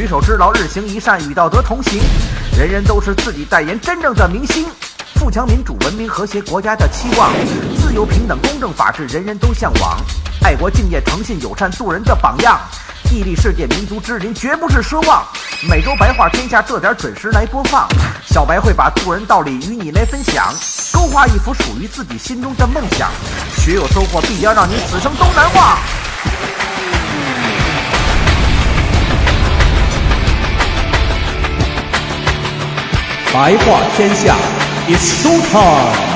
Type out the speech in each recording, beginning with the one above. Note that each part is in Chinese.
举手之劳，日行一善，与道德同行。人人都是自己代言，真正的明星。富强、民主、文明、和谐，国家的期望。自由、平等、公正、法治，人人都向往。爱国、敬业、诚信、友善，做人的榜样。屹立世界，民族之林，绝不是奢望。每周白话天下，这点准时来播放。小白会把做人道理与你来分享，勾画一幅属于自己心中的梦想。学有收获，必将让你此生都难忘。白话天下，It's show time。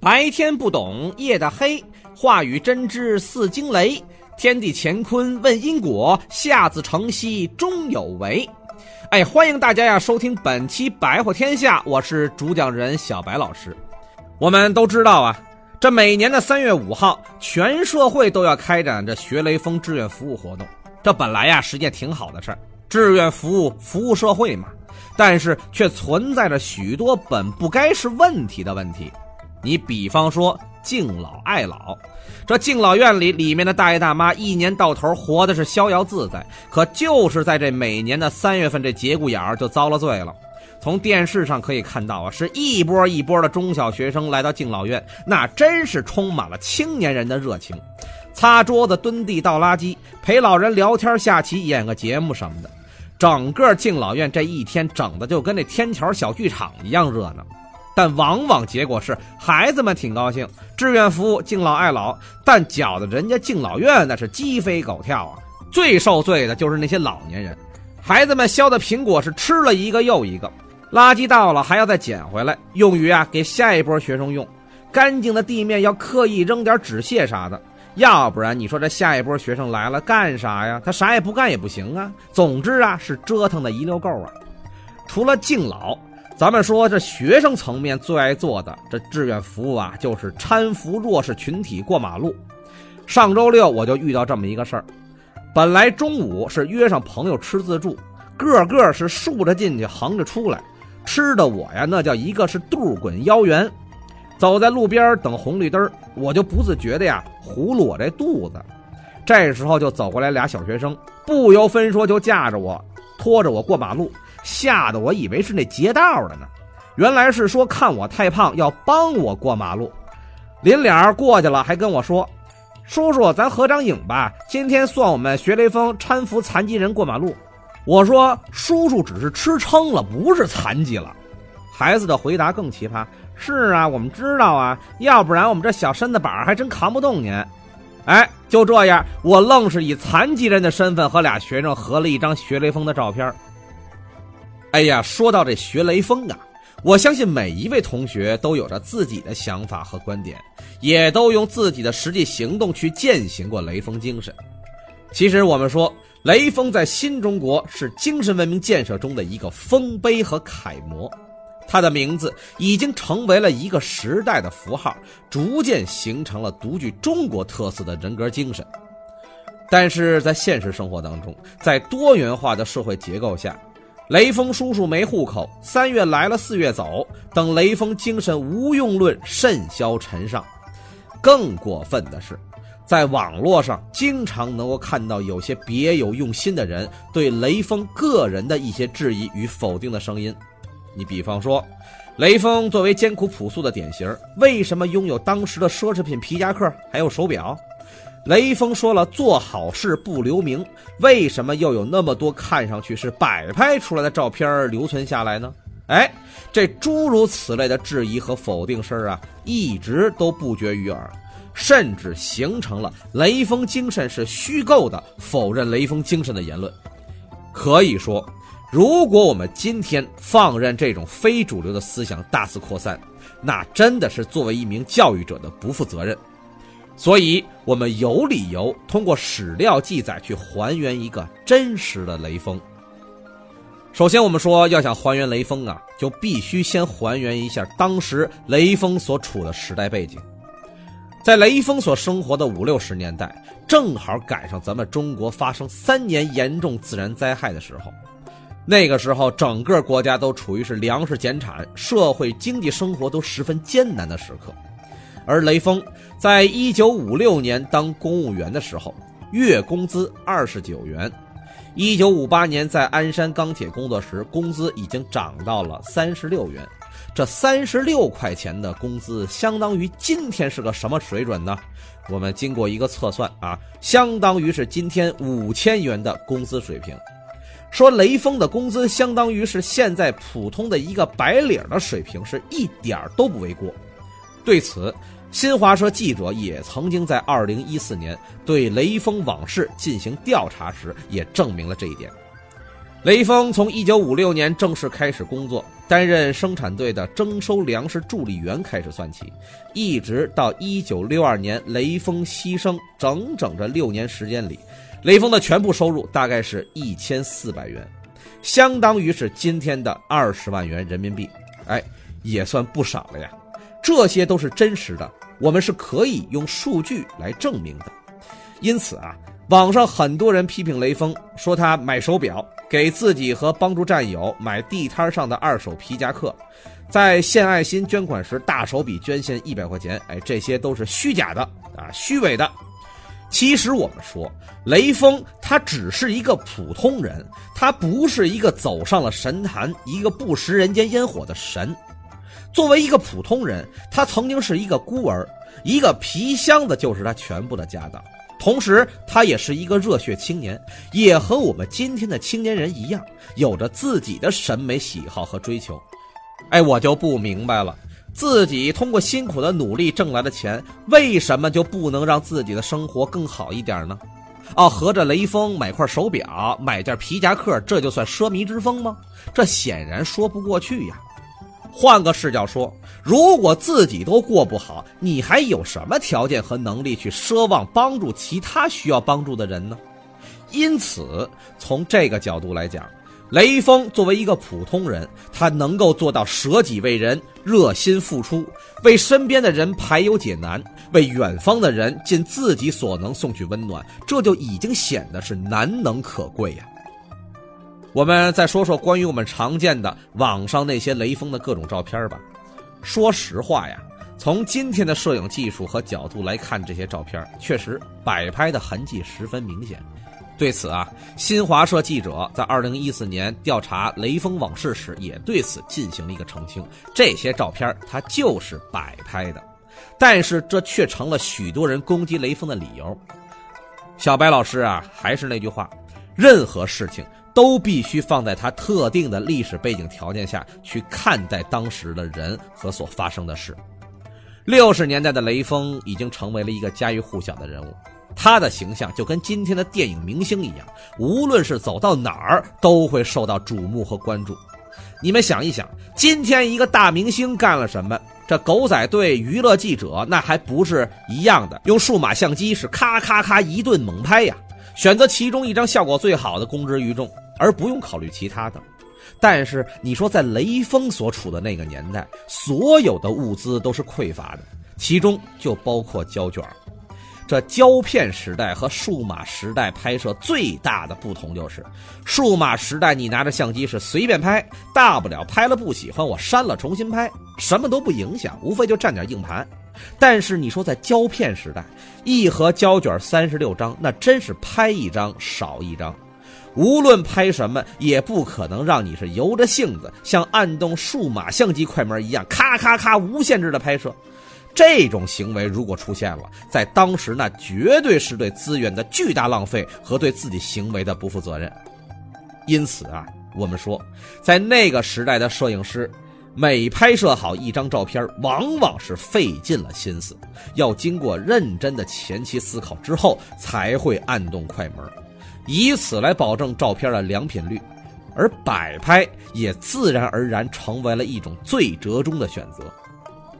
白天不懂夜的黑，话语真知似惊雷。天地乾坤问因果，下自成蹊终有为。哎，欢迎大家呀，收听本期白话天下，我是主讲人小白老师。我们都知道啊，这每年的三月五号，全社会都要开展这学雷锋志愿服务活动。这本来呀是件挺好的事儿，志愿服务服务社会嘛，但是却存在着许多本不该是问题的问题。你比方说敬老爱老，这敬老院里里面的大爷大妈一年到头活的是逍遥自在，可就是在这每年的三月份这节骨眼儿就遭了罪了。从电视上可以看到啊，是一波一波的中小学生来到敬老院，那真是充满了青年人的热情，擦桌子、蹲地、倒垃圾，陪老人聊天、下棋、演个节目什么的。整个敬老院这一天整的就跟那天桥小剧场一样热闹。但往往结果是，孩子们挺高兴，志愿服务敬老爱老，但搅得人家敬老院那是鸡飞狗跳啊！最受罪的就是那些老年人，孩子们削的苹果是吃了一个又一个，垃圾到了还要再捡回来，用于啊给下一波学生用。干净的地面要刻意扔点纸屑啥的，要不然你说这下一波学生来了干啥呀？他啥也不干也不行啊。总之啊，是折腾的一溜够啊。除了敬老。咱们说，这学生层面最爱做的这志愿服务啊，就是搀扶弱势群体过马路。上周六我就遇到这么一个事儿，本来中午是约上朋友吃自助，个个是竖着进去，横着出来，吃的我呀那叫一个是肚滚腰圆。走在路边等红绿灯，我就不自觉的呀葫芦我这肚子。这时候就走过来俩小学生，不由分说就架着我，拖着我过马路。吓得我以为是那劫道的呢，原来是说看我太胖要帮我过马路。临了过去了，还跟我说：“叔叔，咱合张影吧，今天算我们学雷锋搀扶残疾人过马路。”我说：“叔叔只是吃撑了，不是残疾了。”孩子的回答更奇葩：“是啊，我们知道啊，要不然我们这小身子板还真扛不动您。”哎，就这样，我愣是以残疾人的身份和俩学生合了一张学雷锋的照片。哎呀，说到这学雷锋啊，我相信每一位同学都有着自己的想法和观点，也都用自己的实际行动去践行过雷锋精神。其实我们说，雷锋在新中国是精神文明建设中的一个丰碑和楷模，他的名字已经成为了一个时代的符号，逐渐形成了独具中国特色的人格精神。但是在现实生活当中，在多元化的社会结构下，雷锋叔叔没户口，三月来了四月走，等雷锋精神无用论甚嚣尘上。更过分的是，在网络上经常能够看到有些别有用心的人对雷锋个人的一些质疑与否定的声音。你比方说，雷锋作为艰苦朴素的典型，为什么拥有当时的奢侈品皮夹克还有手表？雷锋说了：“做好事不留名。”为什么又有那么多看上去是摆拍出来的照片留存下来呢？哎，这诸如此类的质疑和否定声啊，一直都不绝于耳，甚至形成了雷锋精神是虚构的、否认雷锋精神的言论。可以说，如果我们今天放任这种非主流的思想大肆扩散，那真的是作为一名教育者的不负责任。所以我们有理由通过史料记载去还原一个真实的雷锋。首先，我们说要想还原雷锋啊，就必须先还原一下当时雷锋所处的时代背景。在雷锋所生活的五六十年代，正好赶上咱们中国发生三年严重自然灾害的时候。那个时候，整个国家都处于是粮食减产、社会经济生活都十分艰难的时刻。而雷锋在一九五六年当公务员的时候，月工资二十九元。一九五八年在鞍山钢铁工作时，工资已经涨到了三十六元。这三十六块钱的工资，相当于今天是个什么水准呢？我们经过一个测算啊，相当于是今天五千元的工资水平。说雷锋的工资相当于是现在普通的一个白领的水平，是一点都不为过。对此。新华社记者也曾经在2014年对雷锋往事进行调查时，也证明了这一点。雷锋从1956年正式开始工作，担任生产队的征收粮食助理员开始算起，一直到1962年雷锋牺牲，整整这六年时间里，雷锋的全部收入大概是一千四百元，相当于是今天的二十万元人民币，哎，也算不少了呀。这些都是真实的，我们是可以用数据来证明的。因此啊，网上很多人批评雷锋，说他买手表，给自己和帮助战友买地摊上的二手皮夹克，在献爱心捐款时大手笔捐献一百块钱，哎，这些都是虚假的啊，虚伪的。其实我们说，雷锋他只是一个普通人，他不是一个走上了神坛、一个不食人间烟火的神。作为一个普通人，他曾经是一个孤儿，一个皮箱子就是他全部的家当。同时，他也是一个热血青年，也和我们今天的青年人一样，有着自己的审美喜好和追求。哎，我就不明白了，自己通过辛苦的努力挣来的钱，为什么就不能让自己的生活更好一点呢？哦，合着雷锋买块手表、买件皮夹克，这就算奢靡之风吗？这显然说不过去呀。换个视角说，如果自己都过不好，你还有什么条件和能力去奢望帮助其他需要帮助的人呢？因此，从这个角度来讲，雷锋作为一个普通人，他能够做到舍己为人、热心付出，为身边的人排忧解难，为远方的人尽自己所能送去温暖，这就已经显得是难能可贵呀。我们再说说关于我们常见的网上那些雷锋的各种照片吧。说实话呀，从今天的摄影技术和角度来看，这些照片确实摆拍的痕迹十分明显。对此啊，新华社记者在2014年调查雷锋往事时，也对此进行了一个澄清：这些照片他就是摆拍的。但是这却成了许多人攻击雷锋的理由。小白老师啊，还是那句话，任何事情。都必须放在他特定的历史背景条件下去看待当时的人和所发生的事。六十年代的雷锋已经成为了一个家喻户晓的人物，他的形象就跟今天的电影明星一样，无论是走到哪儿都会受到瞩目和关注。你们想一想，今天一个大明星干了什么？这狗仔队娱乐记者那还不是一样的，用数码相机是咔咔咔一顿猛拍呀，选择其中一张效果最好的公之于众。而不用考虑其他的，但是你说在雷锋所处的那个年代，所有的物资都是匮乏的，其中就包括胶卷。这胶片时代和数码时代拍摄最大的不同就是，数码时代你拿着相机是随便拍，大不了拍了不喜欢我删了重新拍，什么都不影响，无非就占点硬盘。但是你说在胶片时代，一盒胶卷三十六张，那真是拍一张少一张。无论拍什么，也不可能让你是由着性子，像按动数码相机快门一样，咔咔咔无限制的拍摄。这种行为如果出现了，在当时那绝对是对资源的巨大浪费和对自己行为的不负责任。因此啊，我们说，在那个时代的摄影师，每拍摄好一张照片，往往是费尽了心思，要经过认真的前期思考之后，才会按动快门。以此来保证照片的良品率，而摆拍也自然而然成为了一种最折中的选择，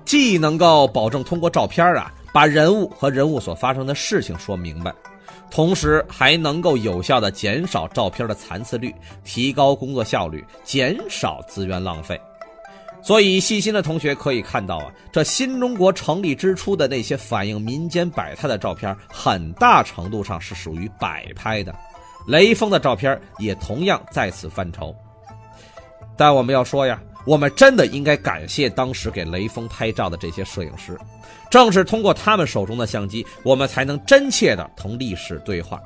既能够保证通过照片啊把人物和人物所发生的事情说明白，同时还能够有效的减少照片的残次率，提高工作效率，减少资源浪费。所以，细心的同学可以看到啊，这新中国成立之初的那些反映民间百态的照片，很大程度上是属于摆拍的。雷锋的照片也同样在此范畴。但我们要说呀，我们真的应该感谢当时给雷锋拍照的这些摄影师，正是通过他们手中的相机，我们才能真切的同历史对话。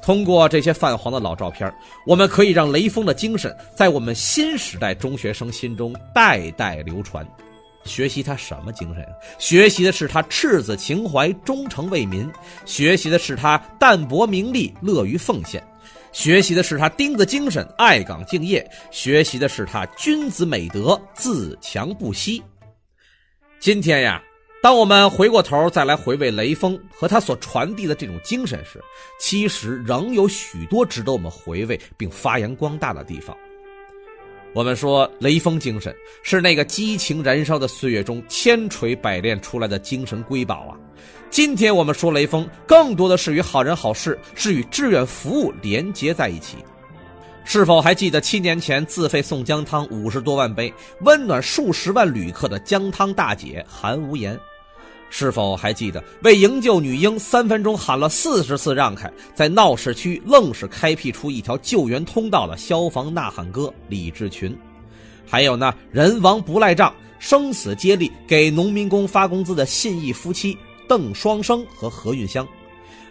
通过这些泛黄的老照片，我们可以让雷锋的精神在我们新时代中学生心中代代流传。学习他什么精神？学习的是他赤子情怀、忠诚为民；学习的是他淡泊名利、乐于奉献；学习的是他钉子精神、爱岗敬业；学习的是他君子美德、自强不息。今天呀。当我们回过头再来回味雷锋和他所传递的这种精神时，其实仍有许多值得我们回味并发扬光大的地方。我们说，雷锋精神是那个激情燃烧的岁月中千锤百炼出来的精神瑰宝啊！今天我们说雷锋，更多的是与好人好事、是与志愿服务连接在一起。是否还记得七年前自费送姜汤五十多万杯，温暖数十万旅客的姜汤大姐韩无言？是否还记得为营救女婴三分钟喊了四十次让开，在闹市区愣是开辟出一条救援通道的消防呐喊哥李志群？还有那人亡不赖账、生死接力给农民工发工资的信义夫妻邓双生和何运香？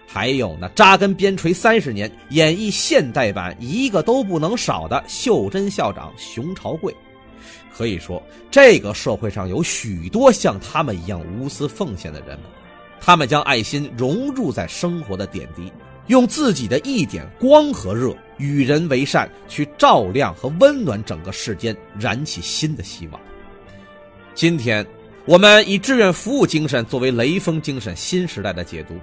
还有那扎根边陲三十年、演绎现代版一个都不能少的袖珍校长熊朝贵？可以说，这个社会上有许多像他们一样无私奉献的人们，他们将爱心融入在生活的点滴，用自己的一点光和热，与人为善，去照亮和温暖整个世间，燃起新的希望。今天，我们以志愿服务精神作为雷锋精神新时代的解读，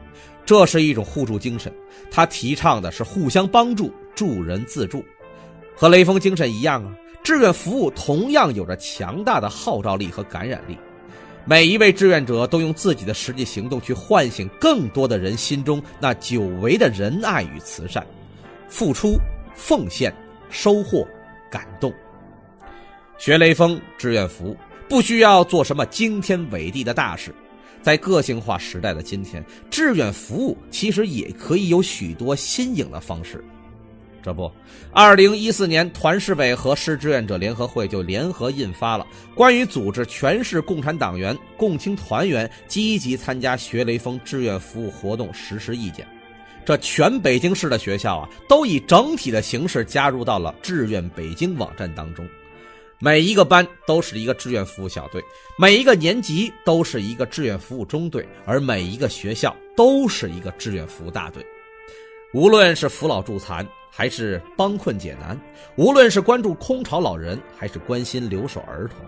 这是一种互助精神，它提倡的是互相帮助，助人自助，和雷锋精神一样啊。志愿服务同样有着强大的号召力和感染力，每一位志愿者都用自己的实际行动去唤醒更多的人心中那久违的仁爱与慈善，付出、奉献、收获、感动。学雷锋志愿服务不需要做什么惊天伟地的大事，在个性化时代的今天，志愿服务其实也可以有许多新颖的方式。这不，二零一四年，团市委和市志愿者联合会就联合印发了《关于组织全市共产党员、共青团员积极参加学雷锋志愿服务活动实施意见》。这全北京市的学校啊，都以整体的形式加入到了志愿北京网站当中。每一个班都是一个志愿服务小队，每一个年级都是一个志愿服务中队，而每一个学校都是一个志愿服务大队。无论是扶老助残。还是帮困解难，无论是关注空巢老人，还是关心留守儿童，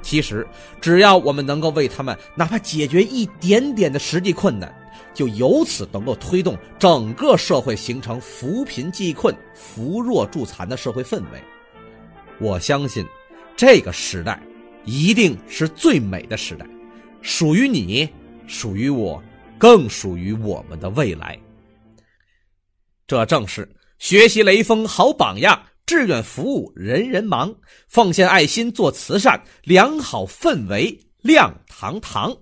其实只要我们能够为他们哪怕解决一点点的实际困难，就由此能够推动整个社会形成扶贫济困、扶弱助残的社会氛围。我相信，这个时代一定是最美的时代，属于你，属于我，更属于我们的未来。这正是。学习雷锋好榜样，志愿服务人人忙，奉献爱心做慈善，良好氛围亮堂堂。